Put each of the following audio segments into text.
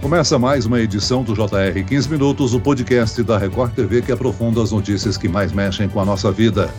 Começa mais uma edição do JR 15 Minutos, o podcast da Record TV que aprofunda as notícias que mais mexem com a nossa vida.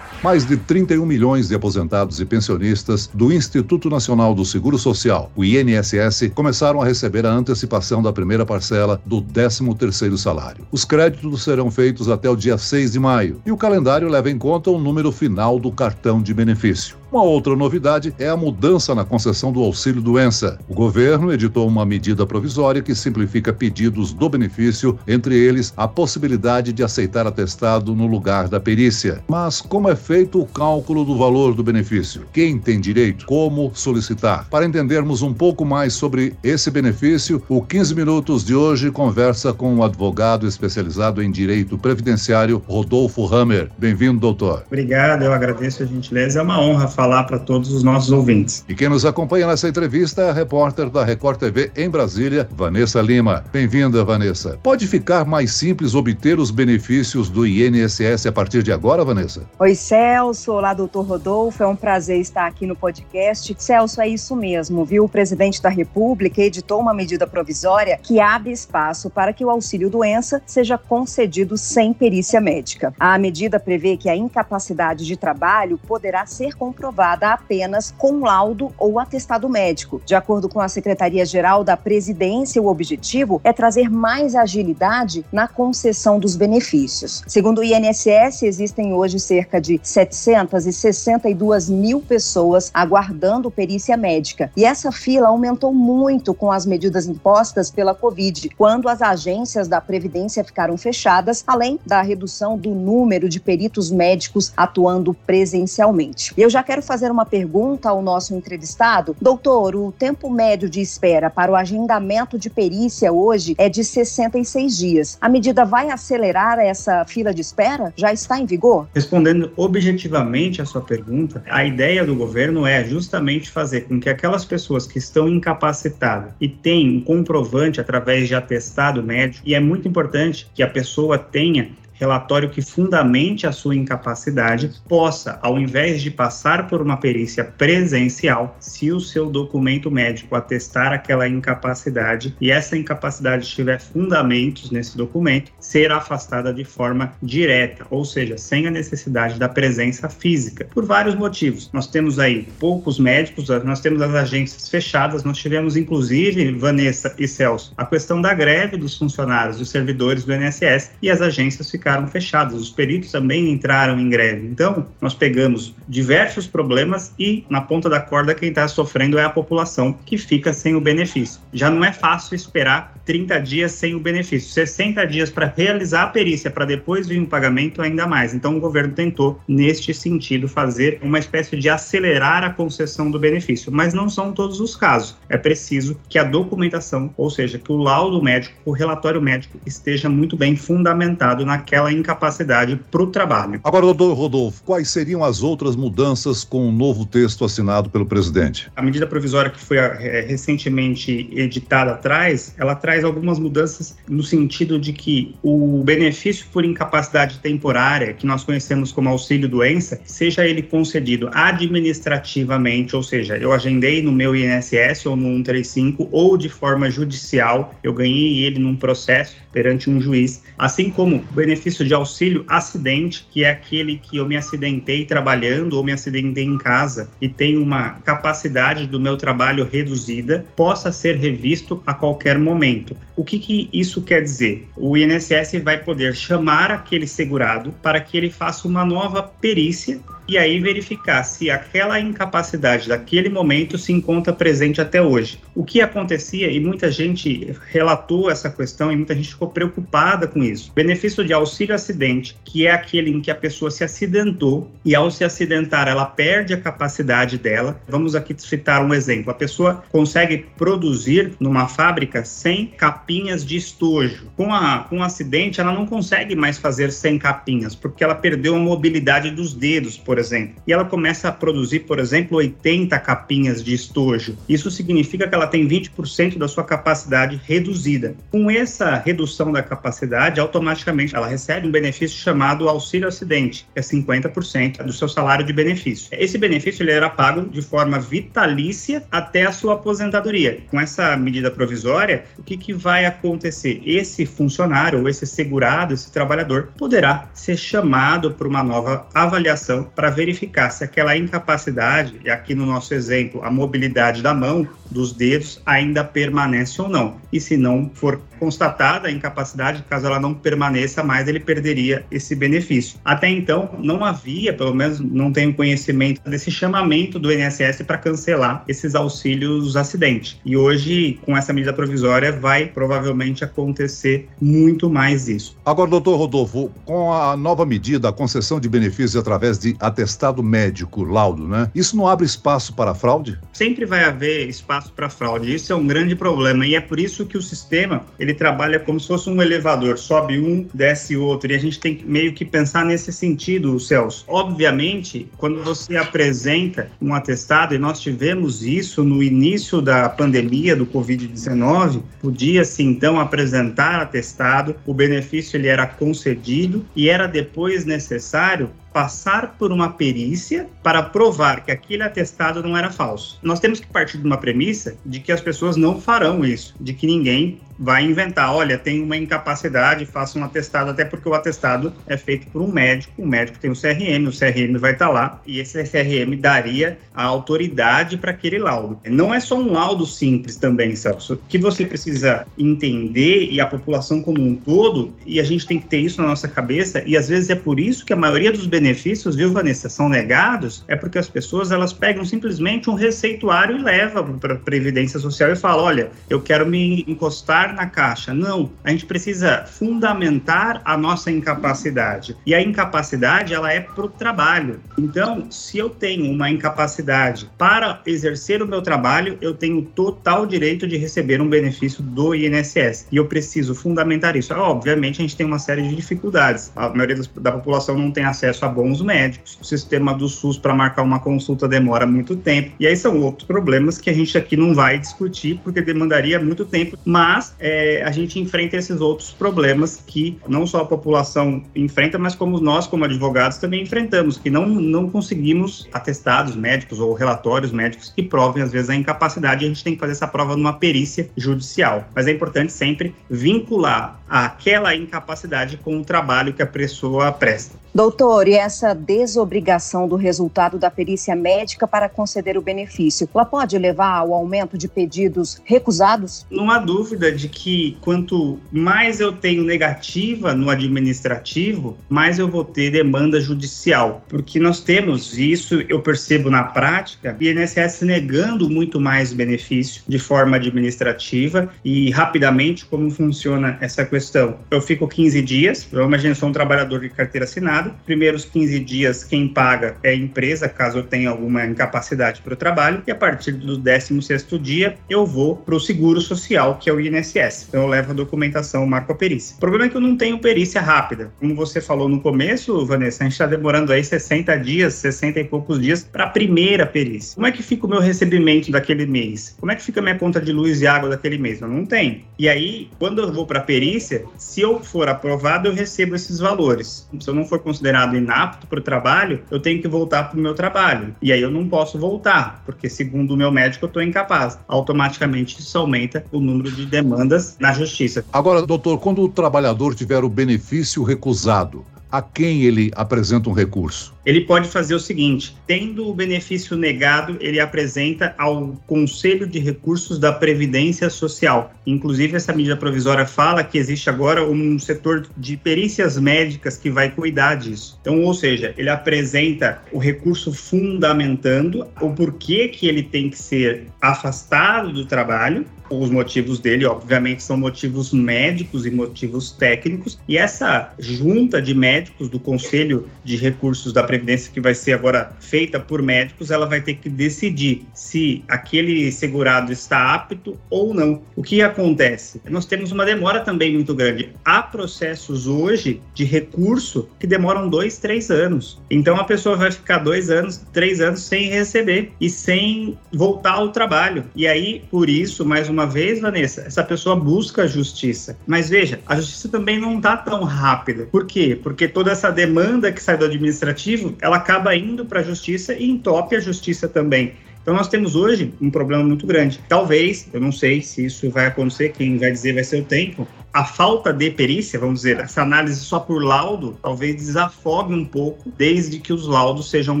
Mais de 31 milhões de aposentados e pensionistas do Instituto Nacional do Seguro Social, o INSS, começaram a receber a antecipação da primeira parcela do 13º salário. Os créditos serão feitos até o dia 6 de maio e o calendário leva em conta o número final do cartão de benefício. Uma outra novidade é a mudança na concessão do auxílio doença. O governo editou uma medida provisória que simplifica pedidos do benefício, entre eles a possibilidade de aceitar atestado no lugar da perícia. Mas como é feito o cálculo do valor do benefício? Quem tem direito? Como solicitar? Para entendermos um pouco mais sobre esse benefício, o 15 Minutos de hoje conversa com o advogado especializado em direito previdenciário, Rodolfo Hammer. Bem-vindo, doutor. Obrigado, eu agradeço a gentileza. É uma honra falar para todos os nossos ouvintes. E quem nos acompanha nessa entrevista é a repórter da Record TV em Brasília, Vanessa Lima. Bem-vinda, Vanessa. Pode ficar mais simples obter os benefícios do INSS a partir de agora, Vanessa? Oi, Celso. Olá, doutor Rodolfo. É um prazer estar aqui no podcast. Celso, é isso mesmo, viu? O presidente da República editou uma medida provisória que abre espaço para que o auxílio-doença seja concedido sem perícia médica. A medida prevê que a incapacidade de trabalho poderá ser comprovada aprovada apenas com laudo ou atestado médico. De acordo com a Secretaria-Geral da Presidência, o objetivo é trazer mais agilidade na concessão dos benefícios. Segundo o INSS, existem hoje cerca de 762 mil pessoas aguardando perícia médica. E essa fila aumentou muito com as medidas impostas pela Covid, quando as agências da Previdência ficaram fechadas, além da redução do número de peritos médicos atuando presencialmente. Eu já quero quero fazer uma pergunta ao nosso entrevistado. Doutor, o tempo médio de espera para o agendamento de perícia hoje é de 66 dias. A medida vai acelerar essa fila de espera? Já está em vigor? Respondendo objetivamente a sua pergunta, a ideia do governo é justamente fazer com que aquelas pessoas que estão incapacitadas e têm um comprovante através de atestado médico, e é muito importante que a pessoa tenha relatório que fundamente a sua incapacidade, possa, ao invés de passar por uma perícia presencial, se o seu documento médico atestar aquela incapacidade e essa incapacidade tiver fundamentos nesse documento, ser afastada de forma direta, ou seja, sem a necessidade da presença física, por vários motivos. Nós temos aí poucos médicos, nós temos as agências fechadas, nós tivemos inclusive, Vanessa e Celso, a questão da greve dos funcionários, dos servidores do INSS e as agências ficaram ficaram fechadas, os peritos também entraram em greve. Então, nós pegamos diversos problemas e, na ponta da corda, quem está sofrendo é a população que fica sem o benefício. Já não é fácil esperar 30 dias sem o benefício, 60 dias para realizar a perícia, para depois vir um pagamento, ainda mais. Então, o governo tentou, neste sentido, fazer uma espécie de acelerar a concessão do benefício, mas não são todos os casos. É preciso que a documentação, ou seja, que o laudo médico, o relatório médico, esteja muito bem fundamentado naquela aquela incapacidade para o trabalho. Agora, doutor Rodolfo, quais seriam as outras mudanças com o novo texto assinado pelo presidente? A medida provisória que foi é, recentemente editada atrás, ela traz algumas mudanças no sentido de que o benefício por incapacidade temporária, que nós conhecemos como auxílio-doença, seja ele concedido administrativamente, ou seja, eu agendei no meu INSS ou no 135, ou de forma judicial, eu ganhei ele num processo perante um juiz, assim como o benefício de auxílio acidente, que é aquele que eu me acidentei trabalhando ou me acidentei em casa e tenho uma capacidade do meu trabalho reduzida, possa ser revisto a qualquer momento. O que, que isso quer dizer? O INSS vai poder chamar aquele segurado para que ele faça uma nova perícia e aí verificar se aquela incapacidade daquele momento se encontra presente até hoje. O que acontecia, e muita gente relatou essa questão e muita gente ficou preocupada com isso. Benefício de auxílio acidente, que é aquele em que a pessoa se acidentou e ao se acidentar ela perde a capacidade dela. Vamos aqui citar um exemplo. A pessoa consegue produzir numa fábrica 100 capinhas de estojo. Com, a, com o acidente, ela não consegue mais fazer 100 capinhas, porque ela perdeu a mobilidade dos dedos, por por exemplo, e ela começa a produzir, por exemplo, 80 capinhas de estojo. Isso significa que ela tem 20% da sua capacidade reduzida. Com essa redução da capacidade, automaticamente ela recebe um benefício chamado auxílio acidente, que é 50% do seu salário de benefício. Esse benefício ele era pago de forma vitalícia até a sua aposentadoria. Com essa medida provisória, o que, que vai acontecer? Esse funcionário, ou esse segurado, esse trabalhador, poderá ser chamado para uma nova avaliação para verificar se aquela incapacidade, e aqui no nosso exemplo, a mobilidade da mão, dos dedos, ainda permanece ou não. E se não for constatada a incapacidade, caso ela não permaneça mais, ele perderia esse benefício. Até então, não havia, pelo menos não tenho conhecimento desse chamamento do INSS para cancelar esses auxílios acidente. E hoje, com essa medida provisória, vai provavelmente acontecer muito mais isso. Agora, doutor Rodolfo, com a nova medida, a concessão de benefícios através de atestado médico, laudo, né? Isso não abre espaço para fraude? Sempre vai haver espaço para fraude. Isso é um grande problema e é por isso que o sistema ele trabalha como se fosse um elevador, sobe um, desce outro. E a gente tem meio que pensar nesse sentido, Celso. Obviamente, quando você apresenta um atestado, e nós tivemos isso no início da pandemia do Covid-19, podia-se então apresentar atestado, o benefício ele era concedido e era depois necessário passar por uma perícia para provar que aquele atestado não era falso. Nós temos que partir de uma premissa de que as pessoas não farão isso, de que ninguém vai inventar, olha, tem uma incapacidade, faça um atestado, até porque o atestado é feito por um médico, o médico tem o CRM, o CRM vai estar lá, e esse CRM daria a autoridade para aquele laudo. Não é só um laudo simples também, Celso, que você precisa entender, e a população como um todo, e a gente tem que ter isso na nossa cabeça, e às vezes é por isso que a maioria dos benefícios, viu, Vanessa, são negados, é porque as pessoas elas pegam simplesmente um receituário e levam para a Previdência Social e falam: olha, eu quero me encostar na caixa. Não, a gente precisa fundamentar a nossa incapacidade. E a incapacidade, ela é para o trabalho. Então, se eu tenho uma incapacidade para exercer o meu trabalho, eu tenho total direito de receber um benefício do INSS. E eu preciso fundamentar isso. Obviamente, a gente tem uma série de dificuldades. A maioria da população não tem acesso a bons médicos. O sistema do SUS para marcar uma consulta demora muito tempo. E aí são outros problemas que a gente aqui não vai discutir porque demandaria muito tempo. Mas é, a gente enfrenta esses outros problemas que não só a população enfrenta, mas como nós, como advogados, também enfrentamos, que não, não conseguimos atestados médicos ou relatórios médicos que provem, às vezes, a incapacidade. A gente tem que fazer essa prova numa perícia judicial. Mas é importante sempre vincular aquela incapacidade com o trabalho que a pessoa presta. Doutor, e essa desobrigação do resultado da perícia médica para conceder o benefício, ela pode levar ao aumento de pedidos recusados? Não há dúvida de que quanto mais eu tenho negativa no administrativo, mais eu vou ter demanda judicial, porque nós temos isso, eu percebo na prática, INSS negando muito mais benefício de forma administrativa e rapidamente como funciona essa questão. Eu fico 15 dias, eu imagino sou um trabalhador de carteira assinada, Primeiros 15 dias, quem paga é a empresa, caso eu tenha alguma incapacidade para o trabalho. E a partir do 16 dia, eu vou para o seguro social, que é o INSS. Então, eu levo a documentação, marco a perícia. O problema é que eu não tenho perícia rápida. Como você falou no começo, Vanessa, a gente está demorando aí 60 dias, 60 e poucos dias para a primeira perícia. Como é que fica o meu recebimento daquele mês? Como é que fica a minha conta de luz e água daquele mês? Eu não tenho. E aí, quando eu vou para a perícia, se eu for aprovado, eu recebo esses valores. Se eu não for considerado inapto para o trabalho, eu tenho que voltar para o meu trabalho. E aí eu não posso voltar, porque segundo o meu médico eu estou incapaz. Automaticamente isso aumenta o número de demandas na justiça. Agora, doutor, quando o trabalhador tiver o benefício recusado, a quem ele apresenta um recurso? Ele pode fazer o seguinte: tendo o benefício negado, ele apresenta ao Conselho de Recursos da Previdência Social. Inclusive, essa medida provisória fala que existe agora um setor de perícias médicas que vai cuidar disso. Então, ou seja, ele apresenta o recurso fundamentando o porquê que ele tem que ser afastado do trabalho os motivos dele, obviamente, são motivos médicos e motivos técnicos, e essa junta de médicos médicos, do Conselho de Recursos da Previdência, que vai ser agora feita por médicos, ela vai ter que decidir se aquele segurado está apto ou não. O que acontece? Nós temos uma demora também muito grande. Há processos hoje de recurso que demoram dois, três anos. Então a pessoa vai ficar dois anos, três anos sem receber e sem voltar ao trabalho. E aí, por isso, mais uma vez, Vanessa, essa pessoa busca a justiça. Mas veja, a justiça também não está tão rápida. Por quê? Porque toda essa demanda que sai do administrativo, ela acaba indo para a justiça e entope a justiça também. Então nós temos hoje um problema muito grande. Talvez, eu não sei se isso vai acontecer, quem vai dizer vai ser o tempo, a falta de perícia, vamos dizer, essa análise só por laudo, talvez desafogue um pouco, desde que os laudos sejam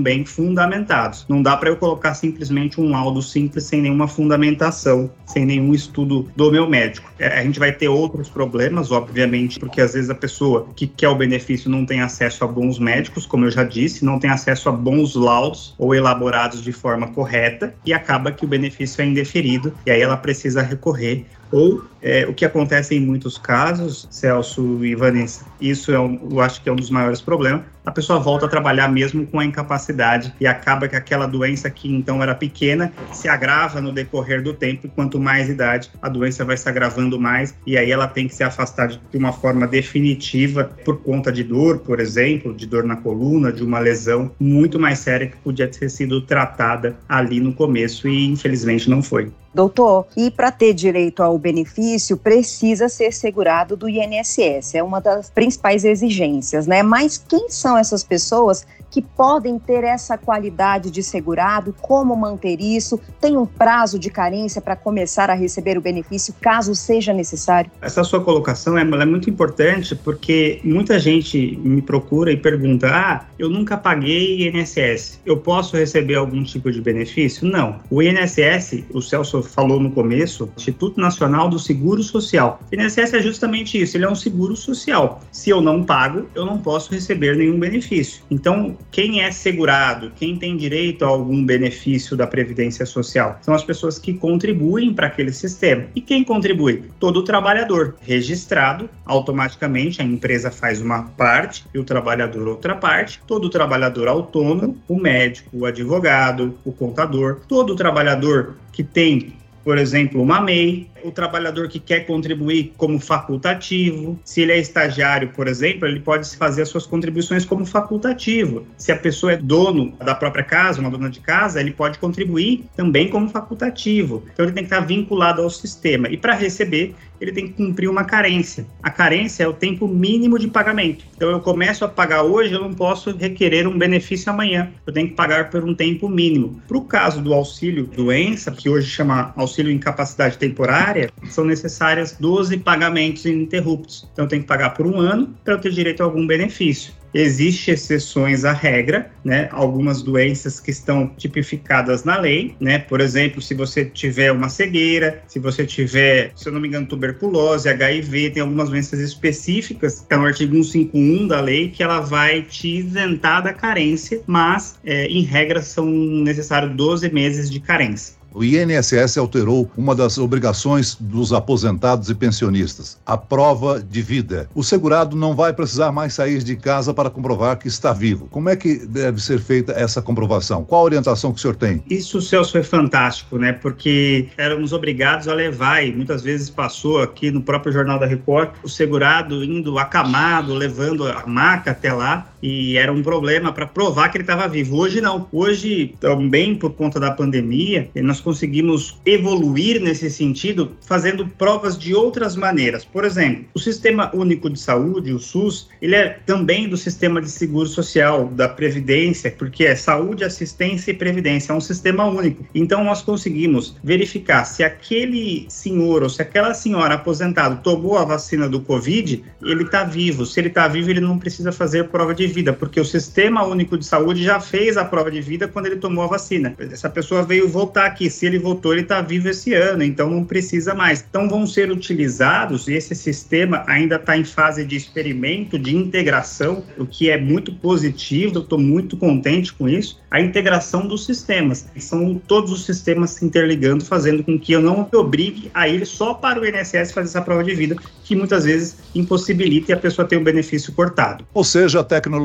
bem fundamentados. Não dá para eu colocar simplesmente um laudo simples sem nenhuma fundamentação, sem nenhum estudo do meu médico. É, a gente vai ter outros problemas, obviamente, porque às vezes a pessoa que quer o benefício não tem acesso a bons médicos, como eu já disse, não tem acesso a bons laudos ou elaborados de forma correta e acaba que o benefício é indeferido e aí ela precisa recorrer ou é, o que acontece em muitos casos, Celso e Vanessa, isso é um, eu acho que é um dos maiores problemas, a pessoa volta a trabalhar mesmo com a incapacidade e acaba que aquela doença que então era pequena se agrava no decorrer do tempo quanto mais idade a doença vai se agravando mais e aí ela tem que se afastar de uma forma definitiva por conta de dor, por exemplo, de dor na coluna, de uma lesão muito mais séria que podia ter sido tratada ali no começo e infelizmente não foi. Doutor, e para ter direito ao benefício, precisa ser segurado do INSS, é uma das principais exigências, né? Mas quem são essas pessoas que podem ter essa qualidade de segurado, como manter isso, tem um prazo de carência para começar a receber o benefício, caso seja necessário? Essa sua colocação é, é, muito importante porque muita gente me procura e pergunta: ah, eu nunca paguei INSS, eu posso receber algum tipo de benefício? Não. O INSS, o Celso falou no começo, Instituto Nacional do Seguro Social. O INSS é justamente isso, ele é um seguro social. Se eu não pago, eu não posso receber nenhum benefício. Então, quem é segurado, quem tem direito a algum benefício da Previdência Social? São as pessoas que contribuem para aquele sistema. E quem contribui? Todo trabalhador registrado, automaticamente a empresa faz uma parte e o trabalhador outra parte. Todo trabalhador autônomo, o médico, o advogado, o contador, todo trabalhador que tem por exemplo, uma MEI, o trabalhador que quer contribuir como facultativo. Se ele é estagiário, por exemplo, ele pode fazer as suas contribuições como facultativo. Se a pessoa é dono da própria casa, uma dona de casa, ele pode contribuir também como facultativo. Então ele tem que estar vinculado ao sistema. E para receber, ele tem que cumprir uma carência. A carência é o tempo mínimo de pagamento. Então eu começo a pagar hoje, eu não posso requerer um benefício amanhã. Eu tenho que pagar por um tempo mínimo. Para o caso do auxílio doença, que hoje chama auxílio incapacidade temporária, são necessárias 12 pagamentos ininterruptos. Então, tenho que pagar por um ano para eu ter direito a algum benefício. Existem exceções à regra, né? Algumas doenças que estão tipificadas na lei, né? Por exemplo, se você tiver uma cegueira, se você tiver, se eu não me engano, tuberculose, HIV, tem algumas doenças específicas, que é no artigo 151 da lei, que ela vai te isentar da carência, mas, é, em regra, são necessários 12 meses de carência. O INSS alterou uma das obrigações dos aposentados e pensionistas, a prova de vida. O segurado não vai precisar mais sair de casa para comprovar que está vivo. Como é que deve ser feita essa comprovação? Qual a orientação que o senhor tem? Isso, Celso, foi fantástico, né? Porque éramos obrigados a levar, e muitas vezes passou aqui no próprio Jornal da Record, o segurado indo acamado, levando a maca até lá, e era um problema para provar que ele estava vivo. Hoje não. Hoje, também por conta da pandemia, nós conseguimos evoluir nesse sentido fazendo provas de outras maneiras. Por exemplo, o Sistema Único de Saúde, o SUS, ele é também do sistema de seguro social, da Previdência, porque é saúde, assistência e previdência, é um sistema único. Então nós conseguimos verificar se aquele senhor ou se aquela senhora aposentada tomou a vacina do Covid, ele está vivo. Se ele está vivo, ele não precisa fazer prova de vida, porque o Sistema Único de Saúde já fez a prova de vida quando ele tomou a vacina. Essa pessoa veio voltar aqui, se ele voltou, ele está vivo esse ano, então não precisa mais. Então vão ser utilizados, e esse sistema ainda está em fase de experimento, de integração, o que é muito positivo, eu estou muito contente com isso, a integração dos sistemas. São todos os sistemas se interligando, fazendo com que eu não me obrigue a ir só para o INSS fazer essa prova de vida, que muitas vezes impossibilita e a pessoa ter o benefício cortado. Ou seja, a tecnologia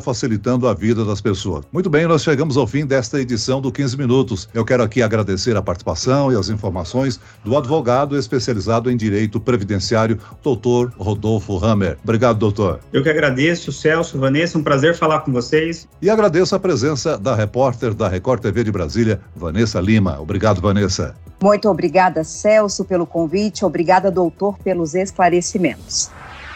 facilitando a vida das pessoas. Muito bem, nós chegamos ao fim desta edição do 15 Minutos. Eu quero aqui agradecer a participação e as informações do advogado especializado em direito previdenciário, doutor Rodolfo Hammer. Obrigado, doutor. Eu que agradeço, Celso, Vanessa, um prazer falar com vocês. E agradeço a presença da repórter da Record TV de Brasília, Vanessa Lima. Obrigado, Vanessa. Muito obrigada, Celso, pelo convite. Obrigada, doutor, pelos esclarecimentos.